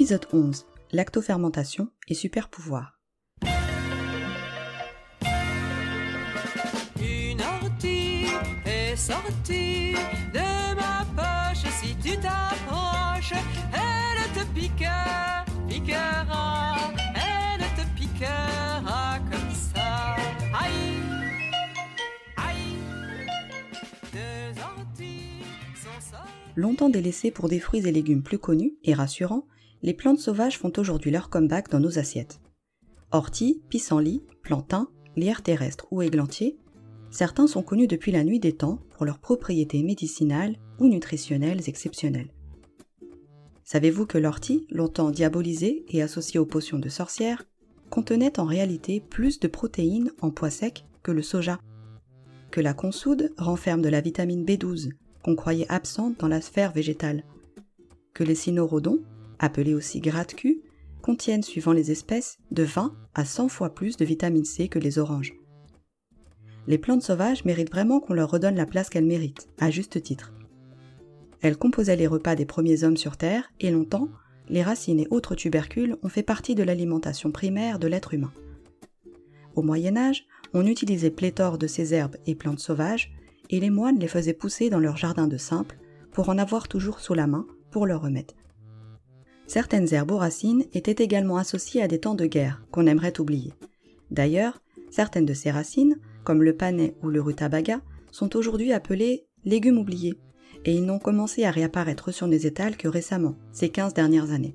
Épisode 11. Lactofermentation et super pouvoir. Une ortie est sortie de ma poche. Si tu t'approches, elle te piquera, piquera, elle te piquera comme ça. Aïe, aïe, deux orties sont. Longtemps délaissées pour des fruits et légumes plus connus et rassurants, les plantes sauvages font aujourd'hui leur comeback dans nos assiettes. Orties, pissenlits, plantains, lierre terrestre ou églantiers, certains sont connus depuis la nuit des temps pour leurs propriétés médicinales ou nutritionnelles exceptionnelles. Savez-vous que l'ortie, longtemps diabolisée et associée aux potions de sorcières, contenait en réalité plus de protéines en pois sec que le soja? Que la consoude renferme de la vitamine B12, qu'on croyait absente dans la sphère végétale? Que les cynorhodons, appelés aussi gratte-cul, contiennent, suivant les espèces, de 20 à 100 fois plus de vitamine C que les oranges. Les plantes sauvages méritent vraiment qu'on leur redonne la place qu'elles méritent, à juste titre. Elles composaient les repas des premiers hommes sur Terre, et longtemps, les racines et autres tubercules ont fait partie de l'alimentation primaire de l'être humain. Au Moyen Âge, on utilisait pléthore de ces herbes et plantes sauvages, et les moines les faisaient pousser dans leur jardin de simple pour en avoir toujours sous la main pour leur remède. Certaines herbes aux racines étaient également associées à des temps de guerre qu'on aimerait oublier. D'ailleurs, certaines de ces racines, comme le panais ou le rutabaga, sont aujourd'hui appelées légumes oubliés, et ils n'ont commencé à réapparaître sur les étals que récemment, ces 15 dernières années.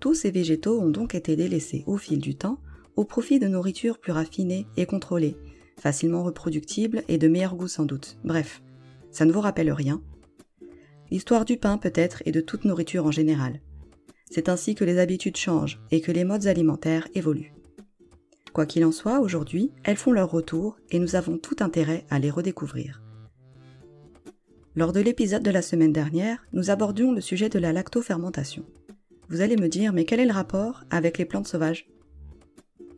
Tous ces végétaux ont donc été délaissés au fil du temps au profit de nourritures plus raffinées et contrôlées, facilement reproductibles et de meilleur goût sans doute. Bref, ça ne vous rappelle rien L'histoire du pain peut-être et de toute nourriture en général. C'est ainsi que les habitudes changent et que les modes alimentaires évoluent. Quoi qu'il en soit, aujourd'hui, elles font leur retour et nous avons tout intérêt à les redécouvrir. Lors de l'épisode de la semaine dernière, nous abordions le sujet de la lactofermentation. Vous allez me dire, mais quel est le rapport avec les plantes sauvages?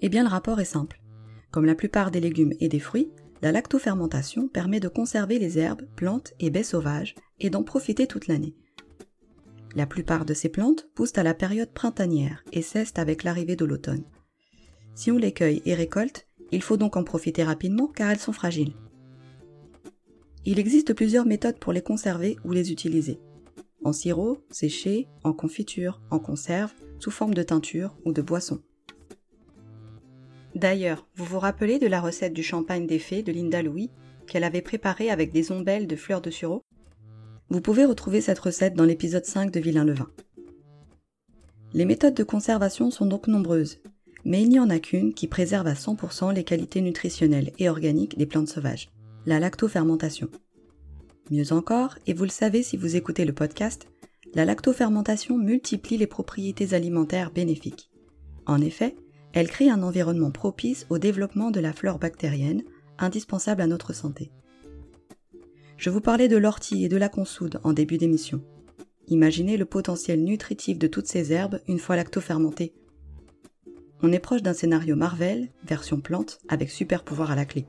Eh bien, le rapport est simple. Comme la plupart des légumes et des fruits, la lactofermentation permet de conserver les herbes, plantes et baies sauvages et d'en profiter toute l'année. La plupart de ces plantes poussent à la période printanière et cessent avec l'arrivée de l'automne. Si on les cueille et récolte, il faut donc en profiter rapidement car elles sont fragiles. Il existe plusieurs méthodes pour les conserver ou les utiliser. En sirop, séché, en confiture, en conserve, sous forme de teinture ou de boisson. D'ailleurs, vous vous rappelez de la recette du champagne des fées de Linda Louis qu'elle avait préparée avec des ombelles de fleurs de sureau? Vous pouvez retrouver cette recette dans l'épisode 5 de Vilain le vin. Les méthodes de conservation sont donc nombreuses, mais il n'y en a qu'une qui préserve à 100% les qualités nutritionnelles et organiques des plantes sauvages, la lactofermentation. Mieux encore, et vous le savez si vous écoutez le podcast, la lactofermentation multiplie les propriétés alimentaires bénéfiques. En effet, elle crée un environnement propice au développement de la flore bactérienne, indispensable à notre santé. Je vous parlais de l'ortie et de la consoude en début d'émission. Imaginez le potentiel nutritif de toutes ces herbes une fois lactofermentées. On est proche d'un scénario Marvel, version plante, avec super pouvoir à la clé.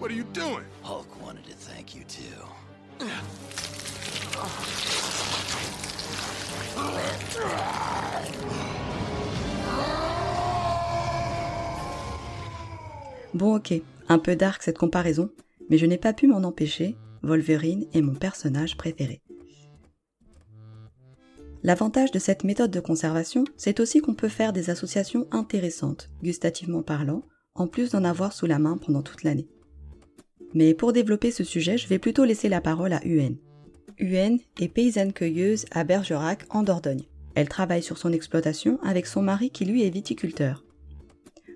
What are you doing? Hulk wanted to thank you too. Bon ok, un peu dark cette comparaison, mais je n'ai pas pu m'en empêcher, Wolverine est mon personnage préféré. L'avantage de cette méthode de conservation, c'est aussi qu'on peut faire des associations intéressantes, gustativement parlant, en plus d'en avoir sous la main pendant toute l'année. Mais pour développer ce sujet, je vais plutôt laisser la parole à UN. UN est paysanne cueilleuse à Bergerac, en Dordogne. Elle travaille sur son exploitation avec son mari qui lui est viticulteur.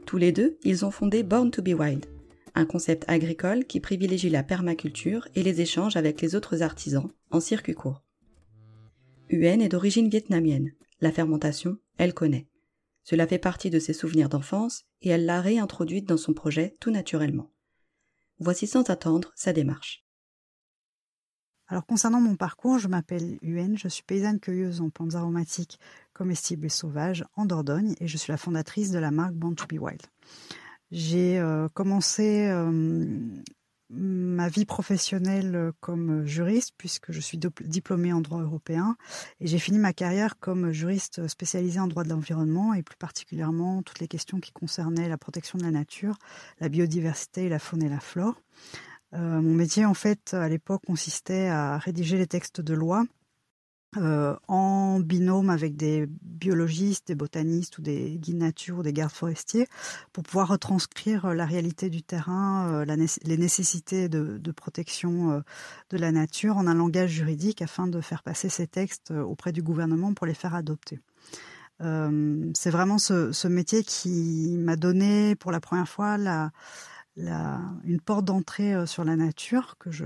Tous les deux, ils ont fondé Born to be Wild, un concept agricole qui privilégie la permaculture et les échanges avec les autres artisans en circuit court. Huen est d'origine vietnamienne. La fermentation, elle connaît. Cela fait partie de ses souvenirs d'enfance et elle l'a réintroduite dans son projet tout naturellement. Voici sans attendre sa démarche. Alors concernant mon parcours, je m'appelle Huen, je suis paysanne cueilleuse en plantes aromatiques comestibles et sauvages en Dordogne et je suis la fondatrice de la marque Born to be Wild. J'ai euh, commencé euh, ma vie professionnelle comme juriste puisque je suis diplômée en droit européen et j'ai fini ma carrière comme juriste spécialisée en droit de l'environnement et plus particulièrement toutes les questions qui concernaient la protection de la nature, la biodiversité, la faune et la flore. Euh, mon métier, en fait, à l'époque, consistait à rédiger les textes de loi euh, en binôme avec des biologistes, des botanistes ou des guides nature ou des gardes forestiers pour pouvoir retranscrire la réalité du terrain, euh, les nécessités de, protection de la nature en un langage juridique afin de faire passer ces textes auprès du gouvernement pour les faire adopter. c'est vraiment ce, métier qui m'a donné pour la première fois la, une porte d'entrée euh, sur la nature que je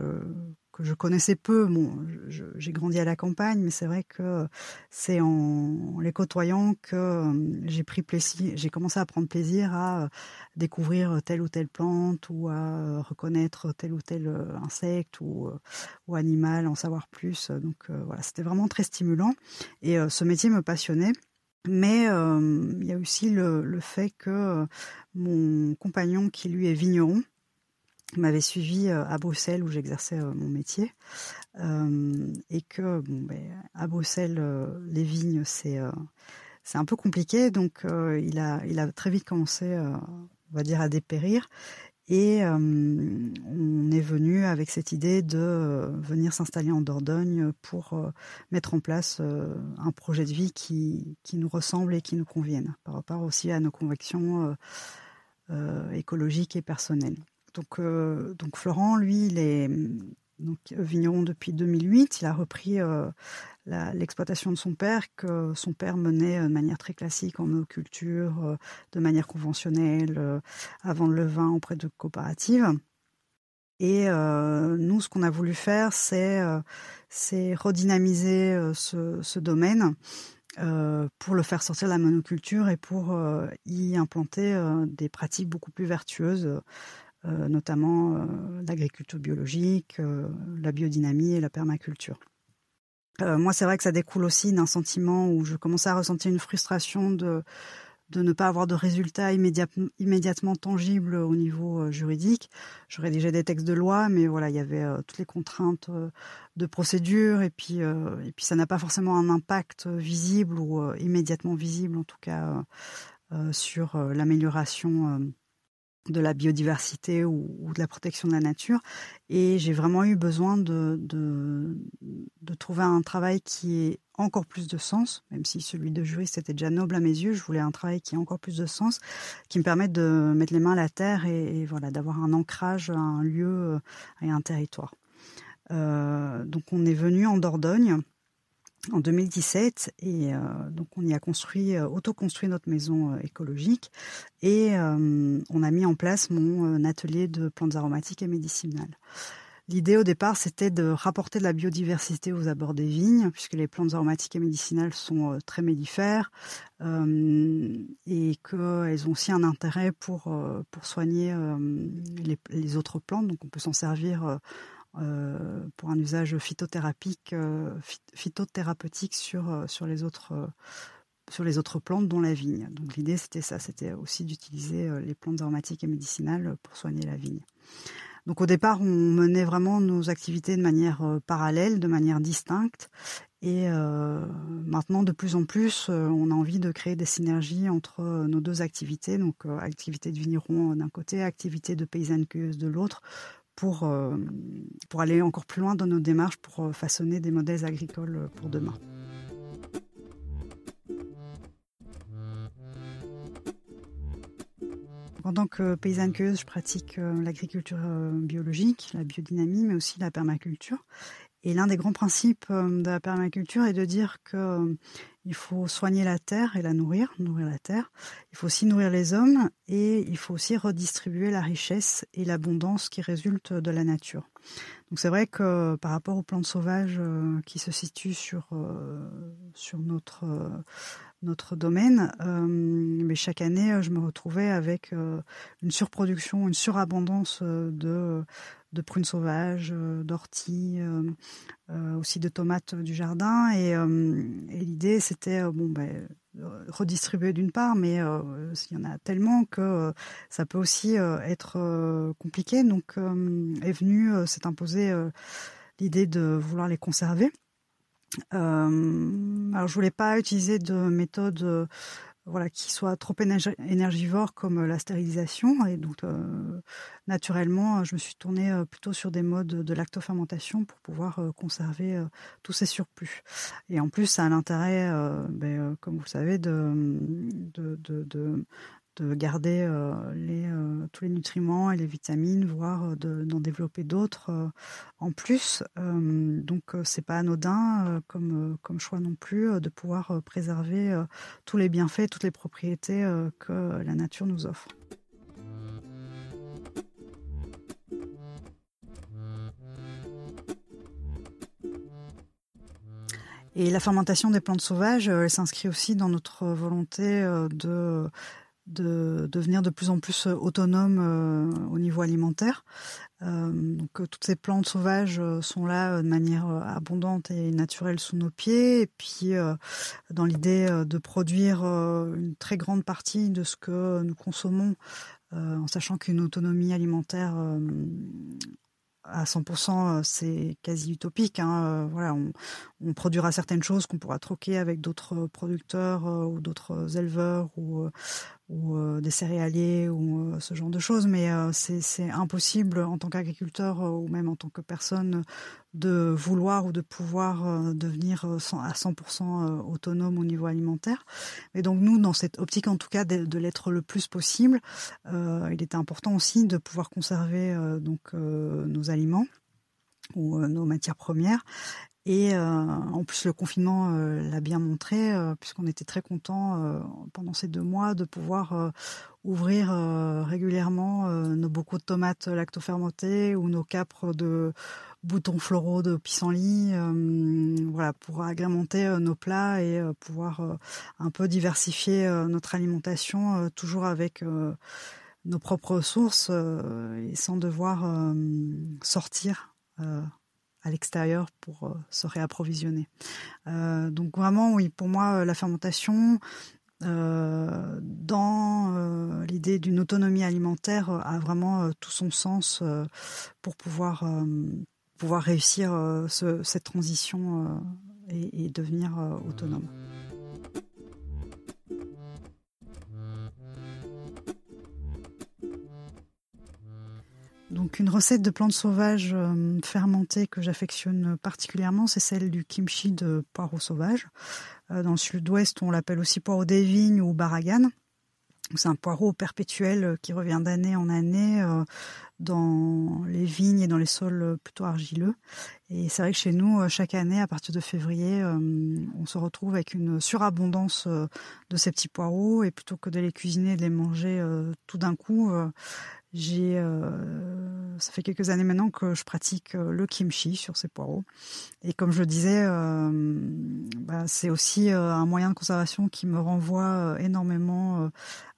que je connaissais peu. Bon, j'ai grandi à la campagne, mais c'est vrai que c'est en, les côtoyant que euh, j'ai pris plaisir, j'ai commencé à prendre plaisir à euh, découvrir telle ou telle plante ou à reconnaître tel ou tel insecte ou, ou animal, en savoir plus. Donc voilà, c'était vraiment très stimulant et ce métier me passionnait. Mais il y a aussi le, fait que mon compagnon, qui lui est vigneron, m'avait suivi à Bruxelles où j'exerçais mon métier. Et que ben, à Bruxelles les vignes c'est c'est un peu compliqué. Donc il a il a très vite commencé on va dire à dépérir et on est venu avec cette idée de venir s'installer en Dordogne pour mettre en place un projet de vie qui, qui, nous ressemble et qui nous convienne, par rapport aussi à nos convictions écologiques et personnelles. Donc, donc Florent, lui, il est donc, vigneron depuis 2008. Il a repris l'exploitation de son père, que son père menait euh, de manière très classique en monoculture, euh, de manière conventionnelle, euh, vendre le vin auprès de coopératives. Et nous, ce qu'on a voulu faire, c'est redynamiser ce, domaine pour le faire sortir de la monoculture et pour y implanter des pratiques beaucoup plus vertueuses, notamment l'agriculture biologique, la biodynamie et la permaculture. Euh, moi, c'est vrai que ça découle aussi d'un sentiment où je commençais à ressentir une frustration de de ne pas avoir de résultats immédiatement tangibles au niveau euh, juridique. Je rédigeais des textes de loi, mais voilà, il y avait euh, toutes les contraintes de procédure, et puis, et puis ça n'a pas forcément un impact visible ou immédiatement visible, en tout cas, sur l'amélioration de la biodiversité ou, de la protection de la nature. Et j'ai vraiment eu besoin de, de, trouver un travail qui ait encore plus de sens, même si celui de juriste était déjà noble à mes yeux, je voulais un travail qui ait encore plus de sens, qui me permette de mettre les mains à la terre et, voilà, d'avoir un ancrage un lieu et un territoire. Euh, donc on est venu en Dordogne en 2017 et euh, donc on y a construit, euh, auto-construit notre maison euh, écologique et on a mis en place mon atelier de plantes aromatiques et médicinales. L'idée au départ, c'était de rapporter de la biodiversité aux abords des vignes, puisque les plantes aromatiques et médicinales sont très mellifères et qu'elles ont aussi un intérêt pour, pour soigner les, les, autres plantes. Donc on peut s'en servir euh, pour un usage phytothérapeutique, euh, phytothérapeutique sur, euh, sur, les autres, sur les autres plantes, dont la vigne. Donc l'idée, c'était ça, c'était aussi d'utiliser les plantes aromatiques et médicinales pour soigner la vigne. Donc au départ, on menait vraiment nos activités de manière parallèle, de manière distincte. Et maintenant, de plus en plus, on a envie de créer des synergies entre nos deux activités, donc activité de vigneron d'un côté, activité de paysanne cueilleuse de l'autre, pour, euh, pour aller encore plus loin dans nos démarches pour euh, façonner des modèles agricoles euh, pour demain. En tant que paysanne cueilleuse, je pratique l'agriculture biologique, la biodynamie, mais aussi la permaculture. Et l'un des grands principes de la permaculture est de dire qu'il il faut soigner la terre et la nourrir, nourrir la terre. Il faut aussi nourrir les hommes et il faut aussi redistribuer la richesse et l'abondance qui résultent de la nature. Donc c'est vrai que par rapport aux plantes sauvages euh, qui se situent sur, euh, notre, euh, notre domaine, mais chaque année je me retrouvais avec une surproduction, une surabondance de, prunes sauvages, d'orties, aussi de tomates du jardin. Et, et l'idée c'était bon ben redistribuer d'une part, mais il y en a tellement que ça peut aussi être compliqué. Donc est venue, s'est imposée l'idée de vouloir les conserver. Alors je voulais pas utiliser de méthode voilà, qui soit trop énergivore comme euh, la stérilisation. Et donc, euh, naturellement, je me suis tournée euh, plutôt sur des modes de lactofermentation pour pouvoir conserver tous ces surplus. Et en plus, ça a l'intérêt, ben, comme vous le savez, de garder euh, les, euh, tous les nutriments et les vitamines, voire euh, d'en développer d'autres en plus. donc c'est pas anodin comme, comme choix non plus de pouvoir préserver tous les bienfaits, toutes les propriétés que la nature nous offre. Et la fermentation des plantes sauvages, elle s'inscrit aussi dans notre volonté de de devenir de plus en plus euh, autonome euh, au niveau alimentaire. Euh, donc toutes ces plantes sauvages sont là de manière abondante et naturelle sous nos pieds. Et puis dans l'idée de produire une très grande partie de ce que nous consommons, en sachant qu'une autonomie alimentaire à 100%, c'est quasi utopique. Hein. Voilà, on, produira certaines choses qu'on pourra troquer avec d'autres producteurs ou d'autres éleveurs ou, ou euh, des céréaliers ou euh, ce genre de choses, mais euh, c'est impossible en tant qu'agriculteur ou même en tant que personne de vouloir ou de pouvoir devenir à 100% autonome au niveau alimentaire. Et donc nous, dans cette optique en tout cas de, l'être le plus possible, il était important aussi de pouvoir conserver donc nos aliments ou nos matières premières et euh, en plus, le confinement euh, l'a bien montré, euh, puisqu'on était très content pendant ces deux mois de pouvoir ouvrir régulièrement nos bocaux de tomates lactofermentées ou nos capres de boutons floraux de pissenlit, voilà, pour agrémenter nos plats et pouvoir un peu diversifier notre alimentation, toujours avec nos propres ressources et sans devoir sortir à l'extérieur pour euh, se réapprovisionner. Euh, donc vraiment, oui, pour moi, euh, la fermentation, dans l'idée d'une autonomie alimentaire, a vraiment tout son sens pour pouvoir, pouvoir réussir cette transition et, devenir autonome. Donc une recette de plantes sauvages euh, fermentées que j'affectionne particulièrement, c'est celle du kimchi de poireau sauvage. Euh, dans le sud-ouest, on l'appelle aussi poireau des vignes ou baragan. C'est un poireau perpétuel euh, qui revient d'année en année dans les vignes et dans les sols plutôt argileux. Et c'est vrai que chez nous, chaque année, à partir de février, on se retrouve avec une surabondance de ces petits poireaux. Et plutôt que de les cuisiner et de les manger tout d'un coup, j'ai, euh, ça fait quelques années maintenant que je pratique euh, le kimchi sur ces poireaux. Et comme je le disais, euh, bah, c'est aussi un moyen de conservation qui me renvoie énormément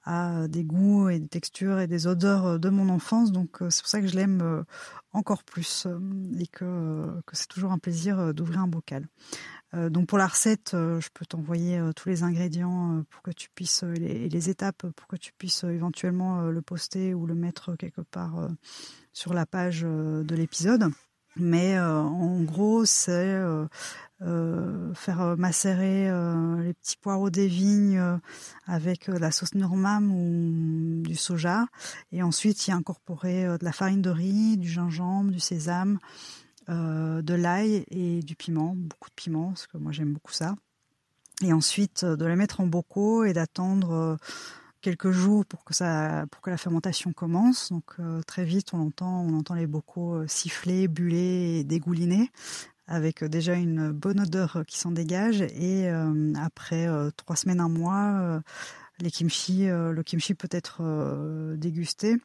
à des goûts et des textures et des odeurs de mon enfance. Donc c'est pour ça que je l'aime encore plus et que, que c'est toujours un plaisir d'ouvrir un bocal. Euh, donc pour la recette, euh, je peux t'envoyer euh, tous les ingrédients pour que tu puisses et les, étapes pour que tu puisses éventuellement le poster ou le mettre quelque part sur la page de l'épisode. Mais en gros, c'est faire macérer les petits poireaux des vignes avec la sauce normam ou du soja, et ensuite y incorporer de la farine de riz, du gingembre, du sésame, euh, de l'ail et du piment, beaucoup de piment, parce que moi j'aime beaucoup ça. Et ensuite euh, de les mettre en bocaux et d'attendre euh, quelques jours pour que ça, pour que la fermentation commence. Donc très vite on entend, on entend les bocaux siffler, buller et dégouliner. Avec déjà une bonne odeur qui s'en dégage. Et après trois semaines, un mois, les kimchi, le kimchi peut être dégusté.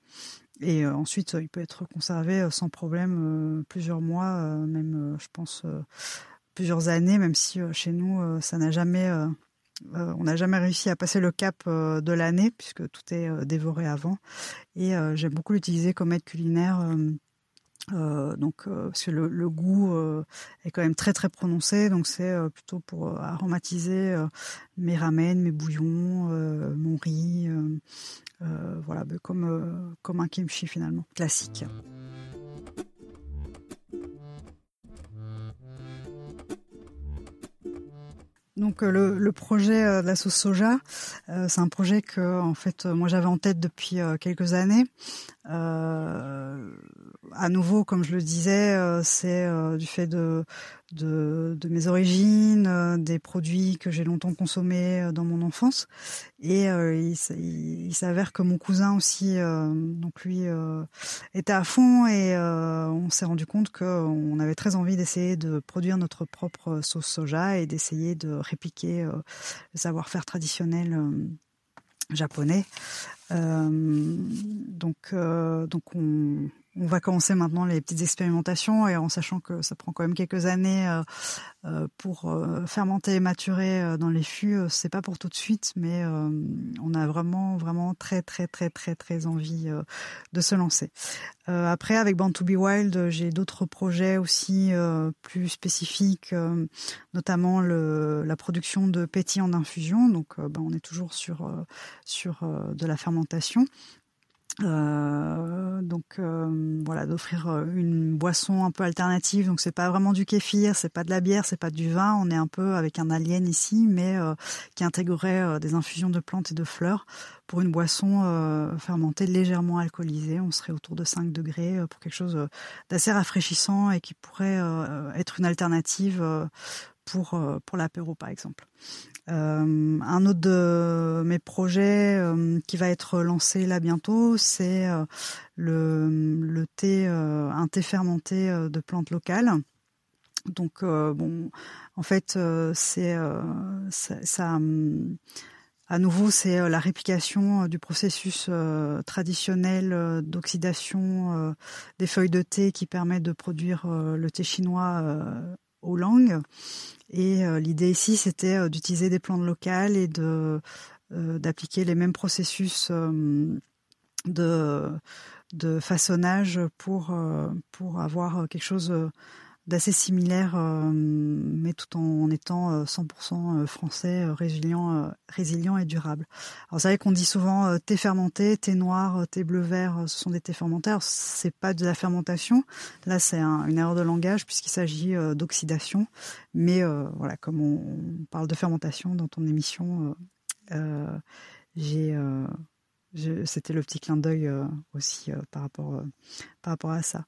Et ensuite, il peut être conservé sans problème plusieurs mois, même, je pense, plusieurs années, même si chez nous, ça n'a jamais euh, on n'a jamais réussi à passer le cap euh, de l'année puisque tout est euh, dévoré avant. Et j'aime beaucoup l'utiliser comme aide culinaire. Donc, parce que le, goût est quand même très très prononcé, donc c'est plutôt pour aromatiser mes ramen, mes bouillons, mon riz, voilà, comme comme un kimchi finalement classique. Donc euh, le, projet euh, de la sauce soja, euh, c'est un projet que en fait moi j'avais en tête depuis quelques années. à nouveau, comme je le disais, c'est du fait de de, mes origines, euh, des produits que j'ai longtemps consommés euh, dans mon enfance. Et euh, il, s'avère que mon cousin aussi, donc lui, était à fond et on s'est rendu compte qu'on avait très envie d'essayer de produire notre propre sauce soja et d'essayer de répliquer le savoir-faire traditionnel japonais. donc, donc on, on va commencer maintenant les petites expérimentations et en sachant que ça prend quand même quelques années euh, euh, pour euh, fermenter et maturer dans les fûts, c'est pas pour tout de suite, mais on a vraiment vraiment très très très très très envie de se lancer. après, avec Born to Be Wild, j'ai d'autres projets aussi plus spécifiques, notamment la production de pétillants d'infusion. Donc, ben, on est toujours sur de la fermentation. Euh, donc euh, voilà, d'offrir euh, une boisson un peu alternative. Donc c'est pas vraiment du kéfir, c'est pas de la bière, c'est pas du vin. On est un peu avec un alien ici, mais qui intégrerait des infusions de plantes et de fleurs pour une boisson fermentée légèrement alcoolisée. On serait autour de 5 degrés pour quelque chose d'assez rafraîchissant et qui pourrait être une alternative pour, pour l'apéro par exemple. Euh, un autre de mes projets euh, qui va être lancé là bientôt, c'est euh, le, thé, un thé fermenté de plantes locales. Donc bon, en fait, c'est ça, à nouveau, c'est la réplication du processus traditionnel d'oxydation des feuilles de thé qui permet de produire le thé chinois aux langues. Et euh, l'idée ici, c'était euh, d'utiliser des plantes locales et de euh, d'appliquer les mêmes processus de de façonnage pour pour avoir quelque chose d'assez similaire, euh, mais tout en étant 100% euh, euh, français, résilient, résilient et durable. Alors c'est vrai qu'on dit souvent thé fermenté, thé noir, thé bleu vert, ce sont des thés fermentés. C'est pas de la fermentation, là c'est une erreur de langage puisqu'il s'agit d'oxydation. Mais voilà, comme on, parle de fermentation dans ton émission, j'ai c'était le petit clin d'œil euh, aussi euh, par, rapport, euh, par rapport à ça.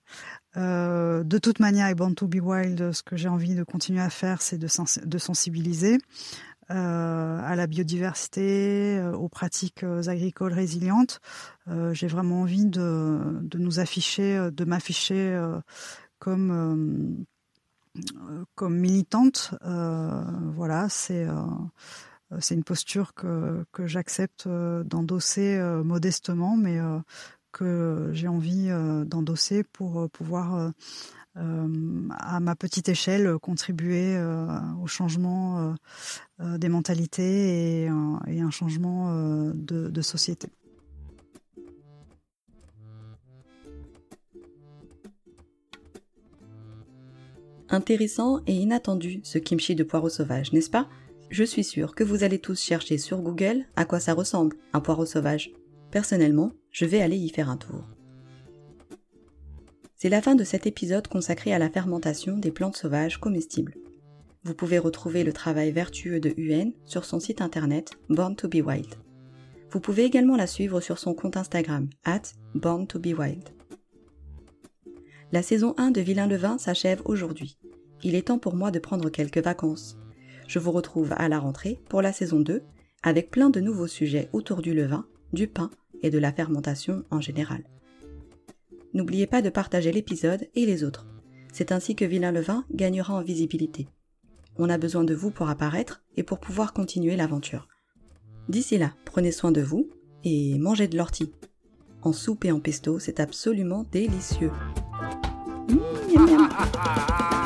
de toute manière, avec Born to Be Wild, ce que j'ai envie de continuer à faire, c'est de, de, sensibiliser à la biodiversité, aux pratiques agricoles résilientes. j'ai vraiment envie de, de nous afficher, de m'afficher comme, comme militante. voilà, c'est c'est une posture que, j'accepte euh, d'endosser euh, modestement, mais que j'ai envie d'endosser pour pouvoir, à ma petite échelle, contribuer au changement des mentalités et, et un changement de, société. Intéressant et inattendu ce kimchi de poireaux sauvages, n'est-ce pas? Je suis sûre que vous allez tous chercher sur Google à quoi ça ressemble, un poireau sauvage. Personnellement, je vais aller y faire un tour. C'est la fin de cet épisode consacré à la fermentation des plantes sauvages comestibles. Vous pouvez retrouver le travail vertueux de UN sur son site internet Born to Be Wild. Vous pouvez également la suivre sur son compte Instagram, at Born to Be. La saison 1 de Vilain le Vin s'achève aujourd'hui. Il est temps pour moi de prendre quelques vacances. Je vous retrouve à la rentrée pour la saison 2 avec plein de nouveaux sujets autour du levain, du pain et de la fermentation en général. N'oubliez pas de partager l'épisode et les autres. C'est ainsi que Vilain le Vin gagnera en visibilité. On a besoin de vous pour apparaître et pour pouvoir continuer l'aventure. D'ici là, prenez soin de vous et mangez de l'ortie. En soupe et en pesto, c'est absolument délicieux.